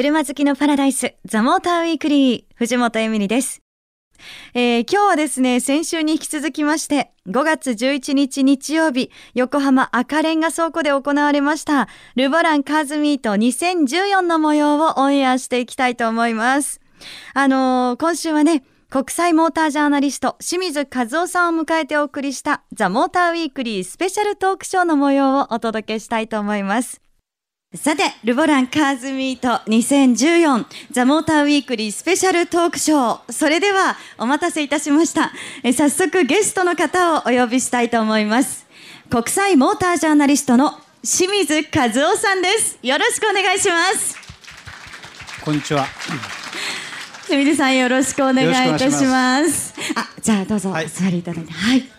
車好きのパラダイス、ザ・モーターウィークリー、藤本エミリです。えー、今日はですね、先週に引き続きまして、5月11日日曜日、横浜赤レンガ倉庫で行われました、ルボランカーズミート2014の模様をオンエアしていきたいと思います。あのー、今週はね、国際モータージャーナリスト清水和夫さんを迎えてお送りしたザ・モーターウィークリースペシャルトークショーの模様をお届けしたいと思います。さて、ルボランカーズミート2014ザ・モーターウィークリースペシャルトークショー。それでは、お待たせいたしました。え早速ゲストの方をお呼びしたいと思います。国際モータージャーナリストの清水和夫さんです。よろしくお願いします。こんにちは。清水さんよろしくお願いいたします。あ、じゃあどうぞお座りいただいて。はい、はい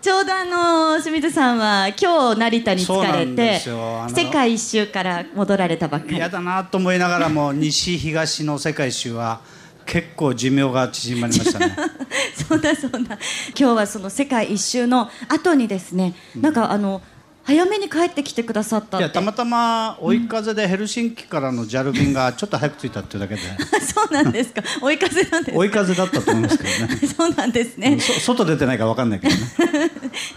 ちょうどあの清水さんは今日成田に着かれて世界一周から戻られたばっかり。嫌だなと思いながらも西東の世界一周は結構寿命が縮まりましたね。そうだそうだ。今日はその世界一周の後にですね、うん、なんかあの早めに帰ってきてくださったいやたまたま追い風でヘルシンキからの JAL 便がちょっと早く着いたっていうだけで。そうなんですか。追い風なんです追い風だったと思いますけどね。そうなんですね、外出てないか分かんないけどね。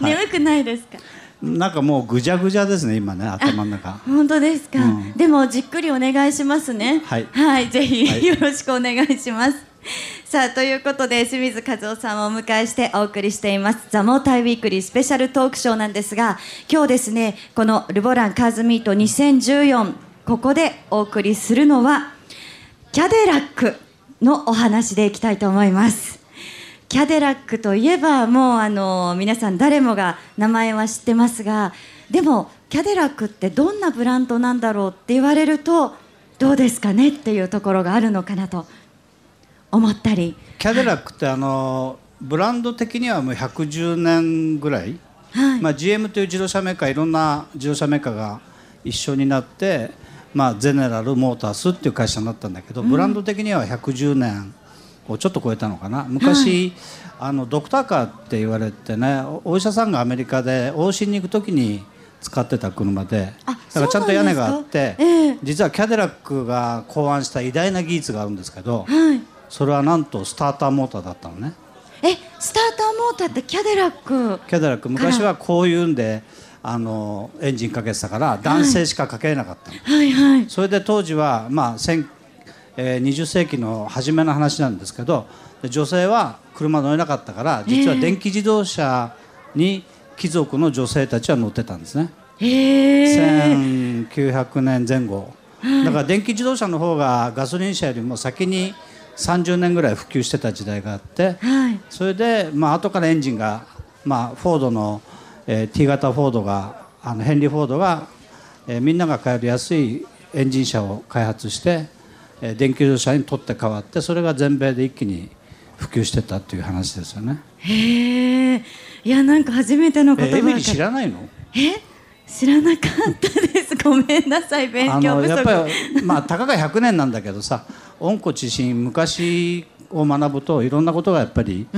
眠くないですか、なんかもうぐじゃぐじゃですね今ね頭の中。本当ですか、うん、でもじっくりお願いしますね。はい、はい、ぜひ、よろしくお願いします さあということで清水和夫さんをお迎えしてお送りしています「ザ・モーターウィークリースペシャルトークショー」なんですが今日ですねこの「ルボランカーズミート2014」ここでお送りするのはキャデラックのお話でいきたいと思います。キャデラックといえばもうあの皆さん誰もが名前は知ってますがでもキャデラックってどんなブランドなんだろうって言われるとどうですかねっていうところがあるのかなと思ったり。キャデラックってあのブランド的にはもう110年ぐらい、はい。まあ、GM という自動車メーカーいろんな自動車メーカーが一緒になって、まあ、ゼネラルモータースっていう会社になったんだけど、うん、ブランド的には110年をちょっと超えたのかな。昔、はい、あのドクターカーって言われてねお医者さんがアメリカで往診に行く時に使ってた車で。だからちゃんと屋根があって、えー、実はキャデラックが考案した偉大な技術があるんですけど、はいそれはなんとスターターモーターだったのね。えスターターモーターってキャデラック。キャデラック。昔はこういうんであのエンジンかけてたから男性しかかけなかったの、はいはい、それで当時は、まあえー、20世紀の初めの話なんですけど女性は車乗れなかったから実は電気自動車に貴族の女性たちは乗ってたんですね、えー、1900年前後。だから電気自動車の方がガソリン車よりも先に30年ぐらい普及してた時代があって、はい、それで、まあ後からエンジンが、まあ、フォードの、えー、T 型フォードがあのヘンリー・フォードが、えー、みんなが買える安いエンジン車を開発して、えー、電気自動車に取って変わってそれが全米で一気に普及してたっていう話ですよね。へえいやなんか初めての言葉エミリ知らないの？え？知らなかったですごめんなさい勉強不足やっぱりまあたかが100年なんだけどさ温故知新昔を学ぶといろんなことがやっぱり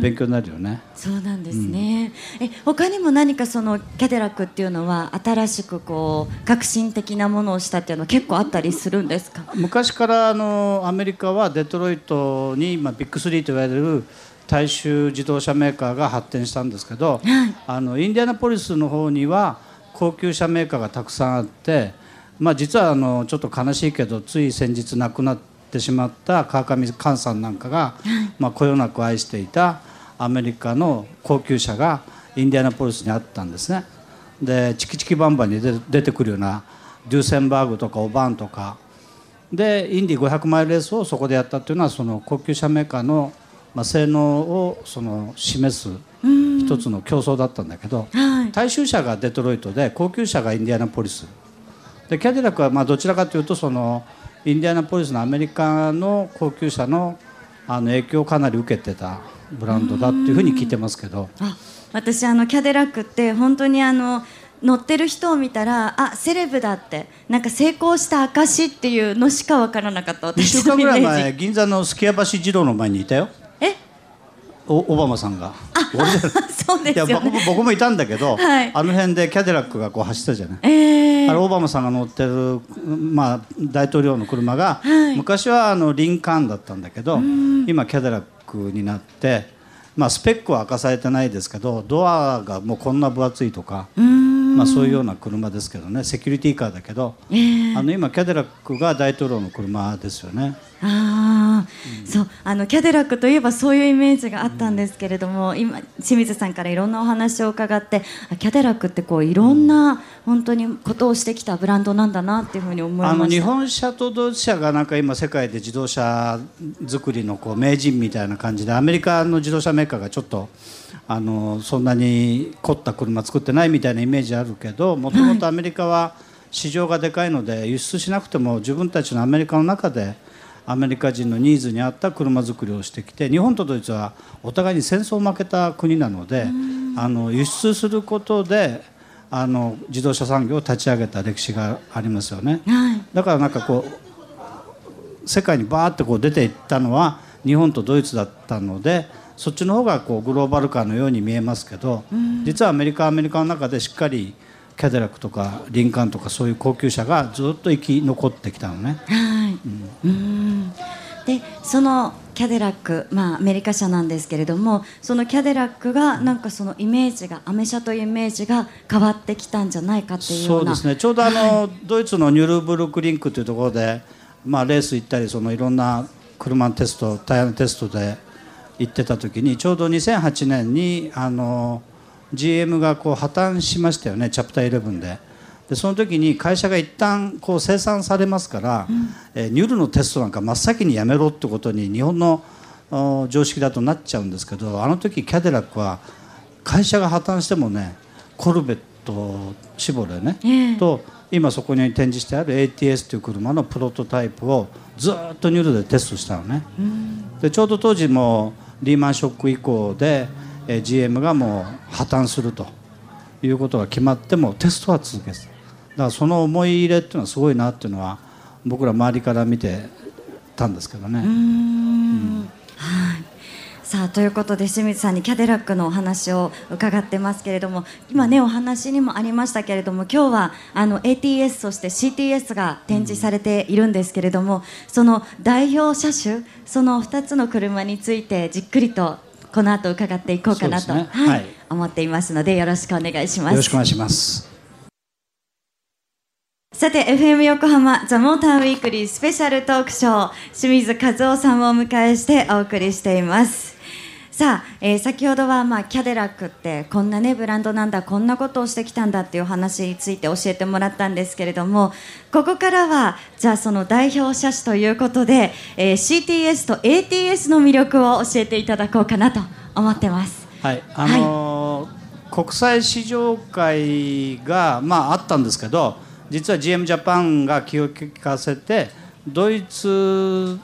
勉強になるよね。そうなんですね。うん、え他にも何かそのキャデラックっていうのは新しくこう革新的なものをしたっていうのは結構あったりするんですか？昔からあのアメリカはデトロイトにまあビッグスリーと言われる大衆自動車メーカーが発展したんですけど、はい、あのインディアナポリスの方には高級車メーカーがたくさんあって、まあ、実はあのちょっと悲しいけどつい先日亡くなってしまった川上寛さんなんかが、まあ、こよなく愛していたアメリカの高級車がインディアナポリスにあったんですね。でチキチキバンバンに出てくるようなデューセンバーグとかオバーンとか。でインディ500マイルレースをそこでやったっていうのはその高級車メーカーの、まあ、性能をその示す一つの競争だったんだけど、はい、大衆車がデトロイトで高級車がインディアナポリス。でキャデラックはまあどちらかというとそのインディアナポリスのアメリカの高級車のあの影響をかなり受けてたブランドだっていうふうに聞いてますけど。あ私あのキャデラックって本当にあの乗ってる人を見たらあセレブだってなんか成功した証っていうのしか分からなかった私2週間ぐらい前銀座のすき家橋二郎の前にいたよオバマさんが。俺 そうですよ、ね、いや僕僕もいたんだけど、はい、あの辺でキャデラックがこう走ったじゃない、えー。あれオバマさんが乗ってる、まあ、大統領の車が、はい、昔はあのリンカーンだったんだけど今キャデラックになって、まあ、スペックは明かされてないですけどドアがもうこんな分厚いとか。まあ、そういうような車ですけどねセキュリティカーだけど、えー、あの今キャデラックが大統領の車ですよね。あうん、そうあのキャデラックといえばそういうイメージがあったんですけれども、うん、今清水さんからいろんなお話を伺ってキャデラックってこういろんな本当にことをしてきたブランドなんだなっていうふうに思いました。あの日本車とドイツ車がなんか今世界で自動車作りのこう名人みたいな感じでアメリカの自動車メーカーがちょっとあのそんなに凝った車作ってないみたいなイメージあるけどもともとアメリカは市場がでかいので輸出しなくても自分たちのアメリカの中でアメリカ人のニーズに合った車作りをしてきて日本とドイツはお互いに戦争を負けた国なのであの輸出することであの自動車産業を立ち上げた歴史がありますよね。だからなんかこう世界にバーってこう出ていったのは日本とドイツだったのでそっちの方がこうグローバル化のように見えますけど、実はアメリカはアメリカの中でしっかりキャデラックとかリンカーンとかそういう高級車がずっと生き残ってきたのね。はい、うん、でそのキャデラック、まあ、アメリカ車なんですけれどもそのキャデラックがなんかそのイメージがアメ車というイメージが変わってきたんじゃないかっていうそうですね。ちょうどあの、はい、ドイツのニュルブルクリンクというところで、まあ、レース行ったりそのいろんな車のテストタイヤのテストで行ってた時にちょうど2008年にあの GM がこう破綻しましたよねチャプター11で。でその時に会社が一旦こう生産されますから、うん、えニュールのテストなんか真っ先にやめろってことに日本の常識だとなっちゃうんですけどあの時キャデラックは会社が破綻してもねコルベットシボレね、えー、と今そこに展示してある ATS という車のプロトタイプをずっとニュールでテストしたのね。うん、でちょうど当時もリーマンショック以降で、え GM がもう破綻するということが決まってもテストは続けず。だからその思い入れっていうのはすごいなっていうのは僕ら周りから見てたんですけどね。うん。はい。さあということで清水さんにキャデラックのお話を伺ってますけれども今ねお話にもありましたけれども今日はあの ATS そして CTS が展示されているんですけれどもその代表車種その2つの車についてじっくりとこの後伺っていこうかなと、ね、はい、はい、思っていますのでよろしくお願いします。よろしくお願いします。さて FM 横浜ザ・モーターウィークリースペシャルトークショー清水和夫さんをお迎えしてお送りしていますさあ、えー、先ほどは、まあ、キャデラックってこんなねブランドなんだこんなことをしてきたんだっていう話について教えてもらったんですけれどもここからはじゃあその代表車種ということで、えー、CTS と ATS の魅力を教えていただこうかなと思ってます。はいあのーはい、国際市場会が、まあ、あったんですけど実は GM ジャパンが気を利かせてドイツ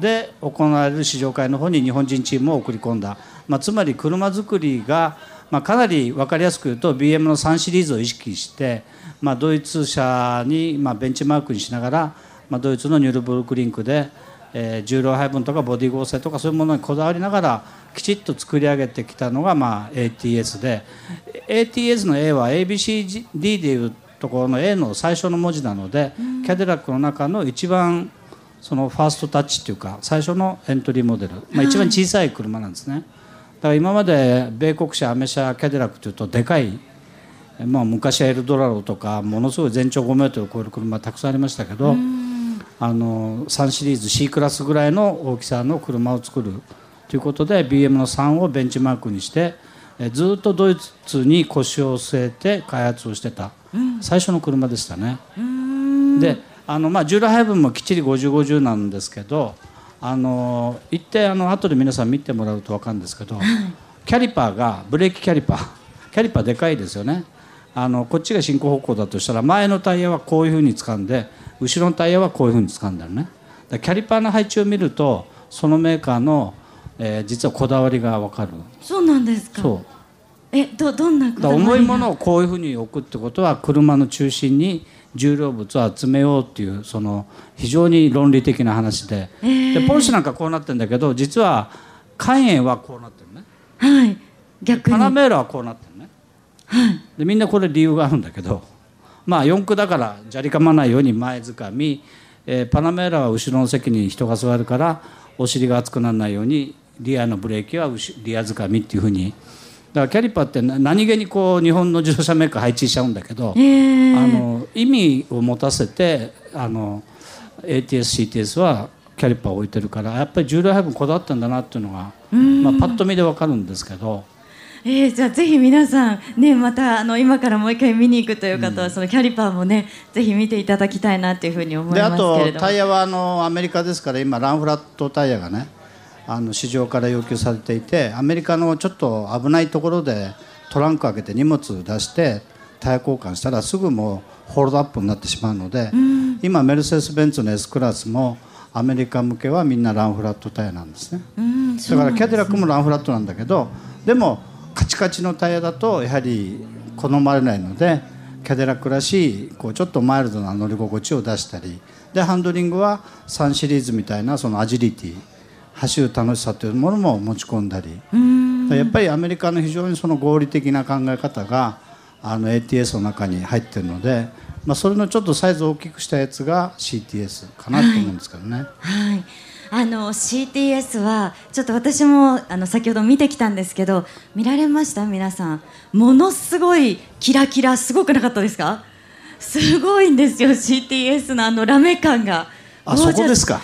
で行われる試乗会の方に日本人チームを送り込んだ、まあ、つまり車作りが、まあ、かなり分かりやすく言うと BM の3シリーズを意識して、まあ、ドイツ車に、まあ、ベンチマークにしながら、まあ、ドイツのニュルブルクリンクで、えー、重量配分とかボディ合成とかそういうものにこだわりながらきちっと作り上げてきたのが、まあ、ATS で。ATS の A は ABCD でいうところの A の最初の文字なので、キャデラックの中の一番そのファーストタッチっていうか最初のエントリーモデル、まあ、一番小さい車なんですね、だから今まで米国車アメ車キャデラックというとでかい、まあ、昔はエルドラロとかものすごい全長5メートルを超える車たくさんありましたけどあの3シリーズ C クラスぐらいの大きさの車を作るということで BM の3をベンチマークにしてずっとドイツに腰を据えて開発をしてた。最初の車でしたね。であのまあ従来配分もきっちり5050なんですけどあの一定あの後で皆さん見てもらうと分かるんですけど、キャリパーがブレーキキャリパー キャリパーでかいですよね。あのこっちが進行方向だとしたら前のタイヤはこういうふうに掴んで後ろのタイヤはこういうふうに掴んでるね。キャリパーの配置を見るとそのメーカーの、えー、実はこだわりが分かる。そうなんですか。そう。えどどんな重いものをこういうふうに置くってことは車の中心に重量物を集めようっていうその非常に論理的な話で。えー、でポルシェなんかこうなってるんだけど実はカイエンはこうなってるね。はい。逆に。パナメーラはこうなってるね、はい、でみんなこれ理由があるんだけどまあ四駆だから砂利かまないように前づかみ、えー、パナメーラは後ろの席に人が座るからお尻が熱くならないようにリアのブレーキはリアづかみっていうふうにだからキャリパーって何気にこう日本の自動車メーカー配置しちゃうんだけど、えー、あの意味を持たせてあの ATSCTS はキャリパーを置いてるからやっぱり重量配分こだわったんだなっていうのが、まあ、パッと見で分かるんですけど。えー、じゃあぜひ皆さんねまたあの今からもう一回見に行くという方は、うん、そのキャリパーもねぜひ見ていただきたいなというふうに思いますけれども。であとタイヤはあのアメリカですから今ランフラットタイヤがねあの市場から要求されていてアメリカのちょっと危ないところでトランク開けて荷物出してタイヤ交換したらすぐもうホールドアップになってしまうので、うん、今メルセデス・ベンツの S クラスもアメリカ向けはみんなランフラットタイヤなんですね、うん、だからキャデラックもランフラットなんだけどでもカチカチのタイヤだとやはり好まれないのでキャデラックらしいこうちょっとマイルドな乗り心地を出したりでハンドリングは3シリーズみたいなそのアジリティ走る楽しさというものも持ち込んだり。やっぱりアメリカの非常にその合理的な考え方があの ATS の中に入ってるので、まあ、それのちょっとサイズを大きくしたやつが CTS かなと思うんですけどね。はい、はい。あの CTS はちょっと私もあの先ほど見てきたんですけど見られました？皆さん。ものすごいキラキラすごくなかったですか？すごいんですよ CTS のあのラメ感が。あそこですか？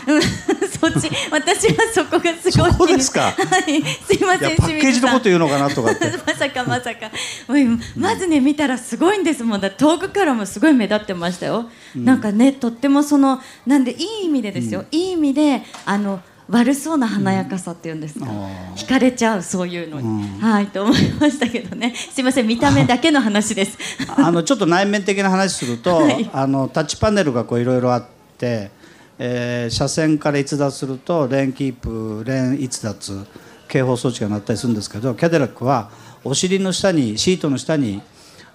そっち 私はそこがすごいそこですか？はい。すいませんパッケージのこと言うのかなとかって。まさかまさか。まずね見たらすごいんですもん。だ遠くからもすごい目立ってましたよ、うん、なんかねとってもそのなんでいい意味でですよ、うん、いい意味であの悪そうな華やかさっていうんですか、うん、惹かれちゃうそういうのに、うん、はいと思いましたけどね。すいません見た目だけの話です。あのちょっと内面的な話すると、はい、あのタッチパネルがこういろいろあってえー、車線から逸脱するとレーンキープレーン逸脱警報装置が鳴ったりするんですけどキャデラックはお尻の下にシートの下に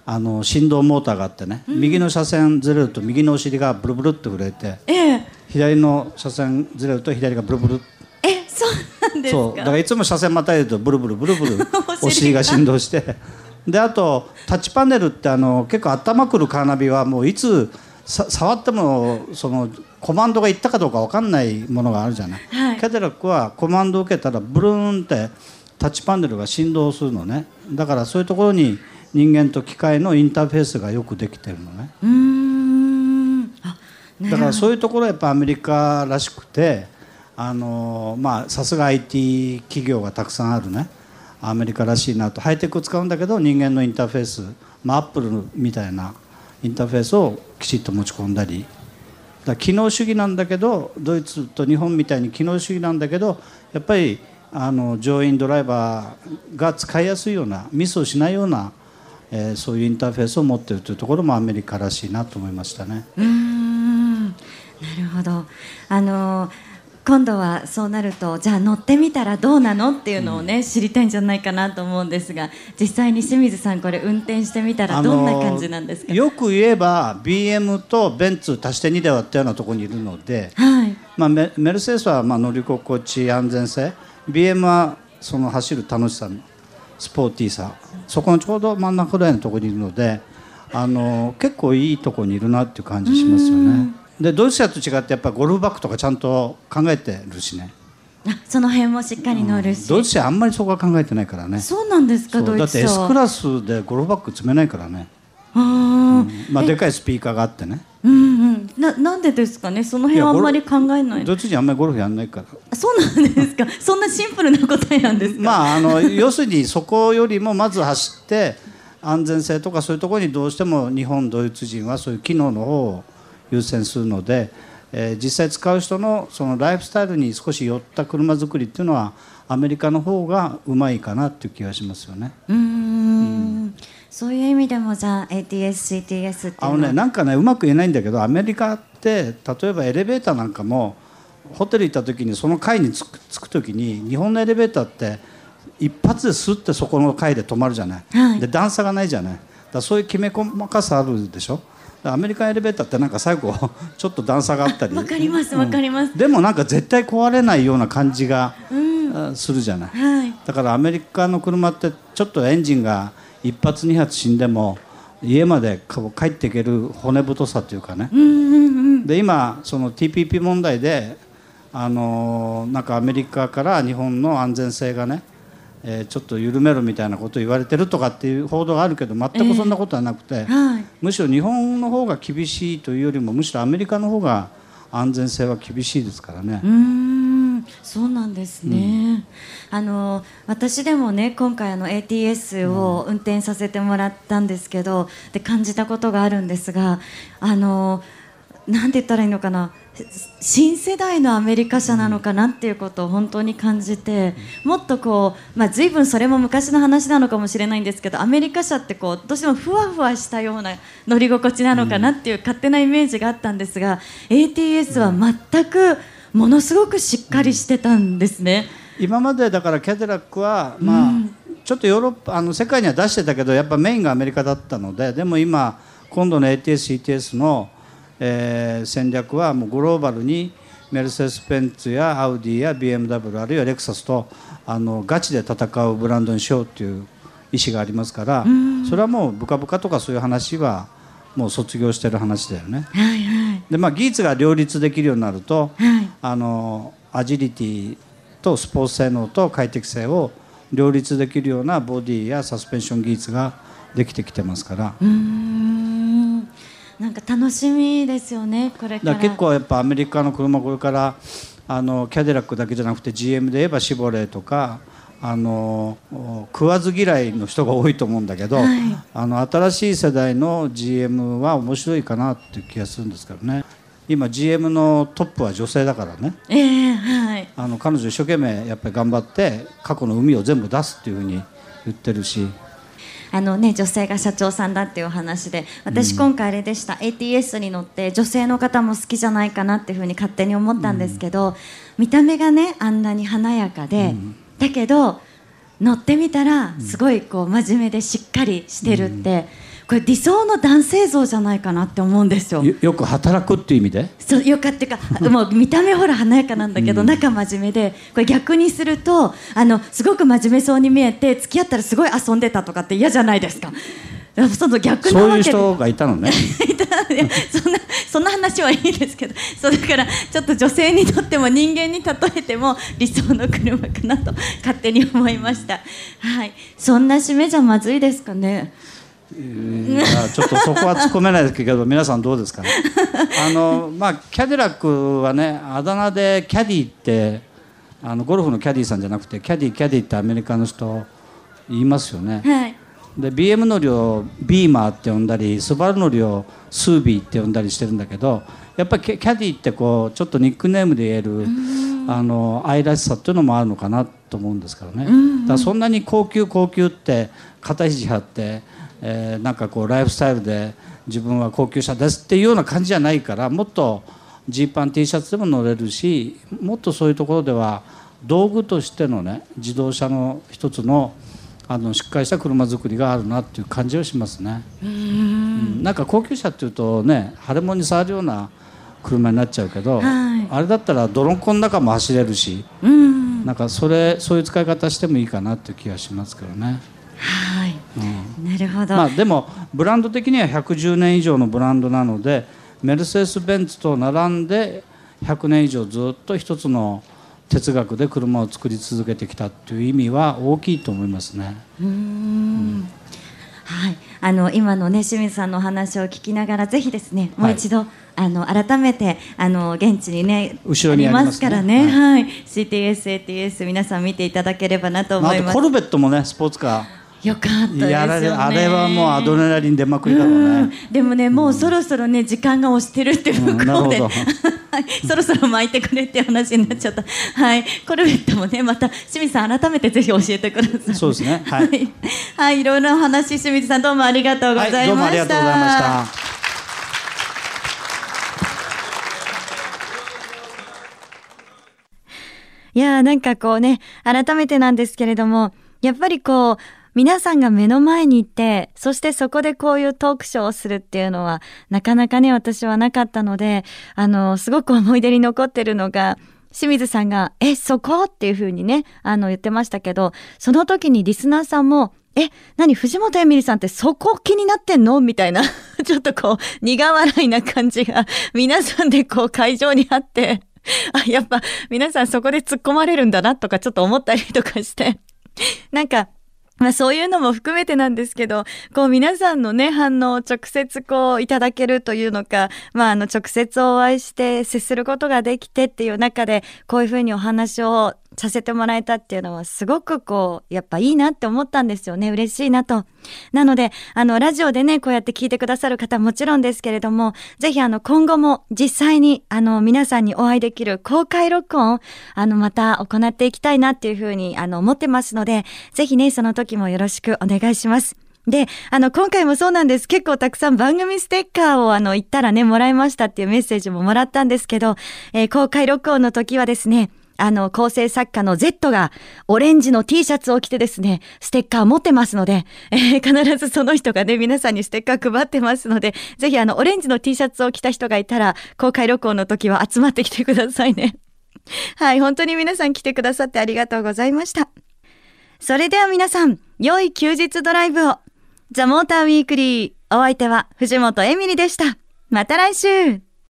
あの振動モーターがあってね、うん、右の車線ずれると右のお尻がブルブルって震えて、ええ、左の車線ずれると左がブルブル。えそうなんですか？だからいつも車線またいでるとブルブルブルブル。お尻が。振動して。であとタッチパネルってあの結構頭くるカーナビはもういつ触ってもそのコマンドがいったかどうか分かんないものがあるじゃない、はい、キャデラックはコマンドを受けたらブルーンってタッチパネルが振動するのね。だからそういうところに人間と機械のインターフェースがよくできてるのね。うん。だからそういうところはやっぱアメリカらしくてあのまあさすが IT 企業がたくさんあるね。アメリカらしいなと。ハイテクを使うんだけど人間のインターフェース、まあ、アップルみたいなインターフェースをきちっと持ち込んだりだ機能主義なんだけどドイツと日本みたいに機能主義なんだけどやっぱりあの乗員ドライバーが使いやすいようなミスをしないような、えー、そういうインターフェースを持っているというところもアメリカらしいなと思いましたね。うんなるほどあの今度はそうなるとじゃあ乗ってみたらどうなのっていうのをね、うん、知りたいんじゃないかなと思うんですが実際に清水さんこれ運転してみたらどんな感じなんですか？よく言えば BM とベンツ足して2で割ったようなところにいるので、はい。まあ、メルセデスはまあ乗り心地安全性。BM はその走る楽しさスポーティーさそこのちょうど真ん中ぐらいのところにいるのであの結構いいところにいるなっていう感じしますよね。でドイツ車と違ってやっぱゴルフバッグとかちゃんと考えてるしね。その辺もしっかり乗るし、うん、ドイツ車あんまりそこは考えてないからね。そうなんですかドイツ車だって S クラスでゴルフバッグ積めないからね。あ、うん、まあでかいスピーカーがあってね。うんうん。ななんでですかね？その辺はあんまり考えない。ドイツ人あんまりゴルフやんないから。そうなんですか？そんなシンプルな答えなんですか？まああの要するにそこよりもまず走って安全性とかそういうところにどうしても日本ドイツ人はそういう機能の方を優先するのでえー、実際使う人のそのライフスタイルに少し寄った車作りっていうのはアメリカの方がうまいかなっていう気がしますよね。うんうん。そういう意味でもじゃあ ATS、CTS ってあのねなんかねうまく言えないんだけどアメリカって例えばエレベーターなんかもホテル行った時にその階に着く着く時に日本のエレベーターって一発ですってそこの階で止まるじゃない、はい、で段差がないじゃない。だそういうきめ細かさあるでしょアメリカンエレベーターってなんか最後 ちょっと段差があったり。わかりますわかります、うん、でもなんか絶対壊れないような感じが、するじゃない、はい、だからアメリカの車ってちょっとエンジンが一発二発死んでも家まで帰っていける骨太さというかね、うんうんうん。で今その TPP 問題であのなんかアメリカから日本の安全性がね、えーちょっと緩めろみたいなことを言われてるとかっていう報道があるけど全くそんなことはなくて、はい。むしろ日本の方が厳しいというよりもむしろアメリカの方が安全性は厳しいですからね。う。ーん。そうなんですね、あの私でもね今回あの ATS を運転させてもらったんですけど、で感じたことがあるんですがあのなんて言ったらいいのかな新世代のアメリカ車なのかなっていうことを本当に感じてもっとこう、まあ、随分それも昔の話なのかもしれないんですけどアメリカ車ってこうどうしてもふわふわしたような乗り心地なのかなっていう勝手なイメージがあったんですが ATS は全くものすごくしっかりしてたんですね。今までだからキャデラックは、まあちょっとヨーロッパあの世界には出してたけどやっぱメインがアメリカだったのででも今今度の ATS、ETS の、えー戦略はもうグローバルにメルセデス・ベンツやアウディや BMW あるいはレクサスとあのガチで戦うブランドにしようという意思がありますからそれはもうブカブカとかそういう話はもう卒業してる話だよね。はいはい。でまあ、技術が両立できるようになると、はい。あのアジリティとスポーツ性能と快適性を両立できるようなボディやサスペンション技術ができてきてますから。うーんなんか楽しみですよねこれから。ら結構やっぱアメリカの車これからあのキャデラックだけじゃなくて GM で言えばシボレーとかあの食わず嫌いの人が多いと思うんだけど、はい。あの新しい世代の GM は面白いかなっていう気がするんですけどね。今 GM のトップは女性だからね。ええはい。あの彼女一生懸命やっぱり頑張って過去の海を全部出すっていうふうに言ってるしあのね女性が社長さんだっていうお話で私今回あれでした、ATS に乗って女性の方も好きじゃないかなっていうふうに勝手に思ったんですけど、見た目がねあんなに華やかで、だけど乗ってみたらすごいこう真面目でしっかりしてるって、これ理想の男性像じゃないかなって思うんですよ。よよく働くっていう意味で？そうよかったかもう見た目ほら華やかなんだけど、中真面目でこれ逆にするとあのすごく真面目そうに見えて付き合ったらすごい遊んでたとかって嫌じゃないですか。その逆なそういう人がいたのね いやそんなそんな話はいいですけどそうだからちょっと女性にとっても人間に例えても理想の車かなと勝手に思いました。はい、そんな締めじゃまずいですかね。ちょっとそこは突っ込めないですけど皆さんどうですかね。あのまあキャデラックはねあだ名でキャディってあのゴルフのキャディさんじゃなくてキャディキャディってアメリカの人言いますよね。はい。で BM 乗りをビーマーって呼んだりスバル乗りをスービーって呼んだりしてるんだけどやっぱりキャディってこうちょっとニックネームで言えるあの愛らしさっていうのもあるのかなと思うんですからね。だからそんなに高級高級って肩肘張って、えーなんかこうライフスタイルで自分は高級車ですっていうような感じじゃないからもっとジーパン T シャツでも乗れるしもっとそういうところでは道具としてのね自動車の一つのあのしっかりした車作りがあるなっていう感じはしますね。うんなんか高級車っていうとね腫れ物に触るような車になっちゃうけど、はいあれだったら泥んこの中も走れるし、うん。なんかそれそういう使い方してもいいかなっていう気がしますけどね。はい。なるほど。まあでもブランド的には110年以上のブランドなのでメルセデス・ベンツと並んで100年以上ずっと一つの哲学で車を作り続けてきたっていう意味は大きいと思いますね。うーん。はい、あの今のね清水さんのお話を聞きながらぜひですねもう一度、あの改めてあの現地にね後ろにありますね。からね、ははい、CTS、ATS 皆さん見ていただければなとまあ、思います。あとコルベットもねスポーツカよかったですよーやられね。あれはもうアドレナリン出まくりだろううんね。でもね、もうそろそろね時間が押してるって向こうで、うん そろそろ巻いてくれって話になっちゃった。はい、コルベットもねまた清水さん改めてぜひ教えてください。そうですねはいはい、はい、いろいろなお話清水さんどうもありがとうございました。はい、どうもありがとうございました。いやーなんかこうね改めてなんですけれどもやっぱりこう皆さんが目の前にいてそしてそこでこういうトークショーをするっていうのはなかなかね私はなかったのであのすごく思い出に残ってるのが清水さんが「えそこ?」っていう風にねあの言ってましたけどその時にリスナーさんもえ、何藤本エミリさんってそこ気になってんの？みたいな、ちょっとこう、苦笑いな感じが、皆さんでこう会場にあって、あ、やっぱ皆さんそこで突っ込まれるんだなとかちょっと思ったりとかして、なんか、まあそういうのも含めてなんですけど、こう皆さんのね、反応を直接こういただけるというのか、まああの直接お会いして接することができてっていう中で、こういうふうにお話をさせてもらえたっていうのはすごくこう、やっぱいいなって思ったんですよね。嬉しいなと。なので、あの、ラジオでね、こうやって聞いてくださる方もちろんですけれども、ぜひあの、今後も実際にあの、皆さんにお会いできる公開録音、あの、また行っていきたいなっていうふうに、あの、思ってますので、ぜひね、その時もよろしくお願いします。で、あの、今回もそうなんです。結構たくさん番組ステッカーをあの、言ったらね、もらいましたっていうメッセージももらったんですけど、えー、公開録音の時はですね、あの、構成作家の Z がオレンジの T シャツを着てですね、ステッカーを持ってますので、えー、必ずその人がね、皆さんにステッカー配ってますので、ぜひあの、オレンジの T シャツを着た人がいたら、公開録音の時は集まってきてくださいね。はい、本当に皆さん来てくださってありがとうございました。それでは皆さん、良い休日ドライブを。ザ・モーター・ウィークリー。お相手は藤本エミリでした。また来週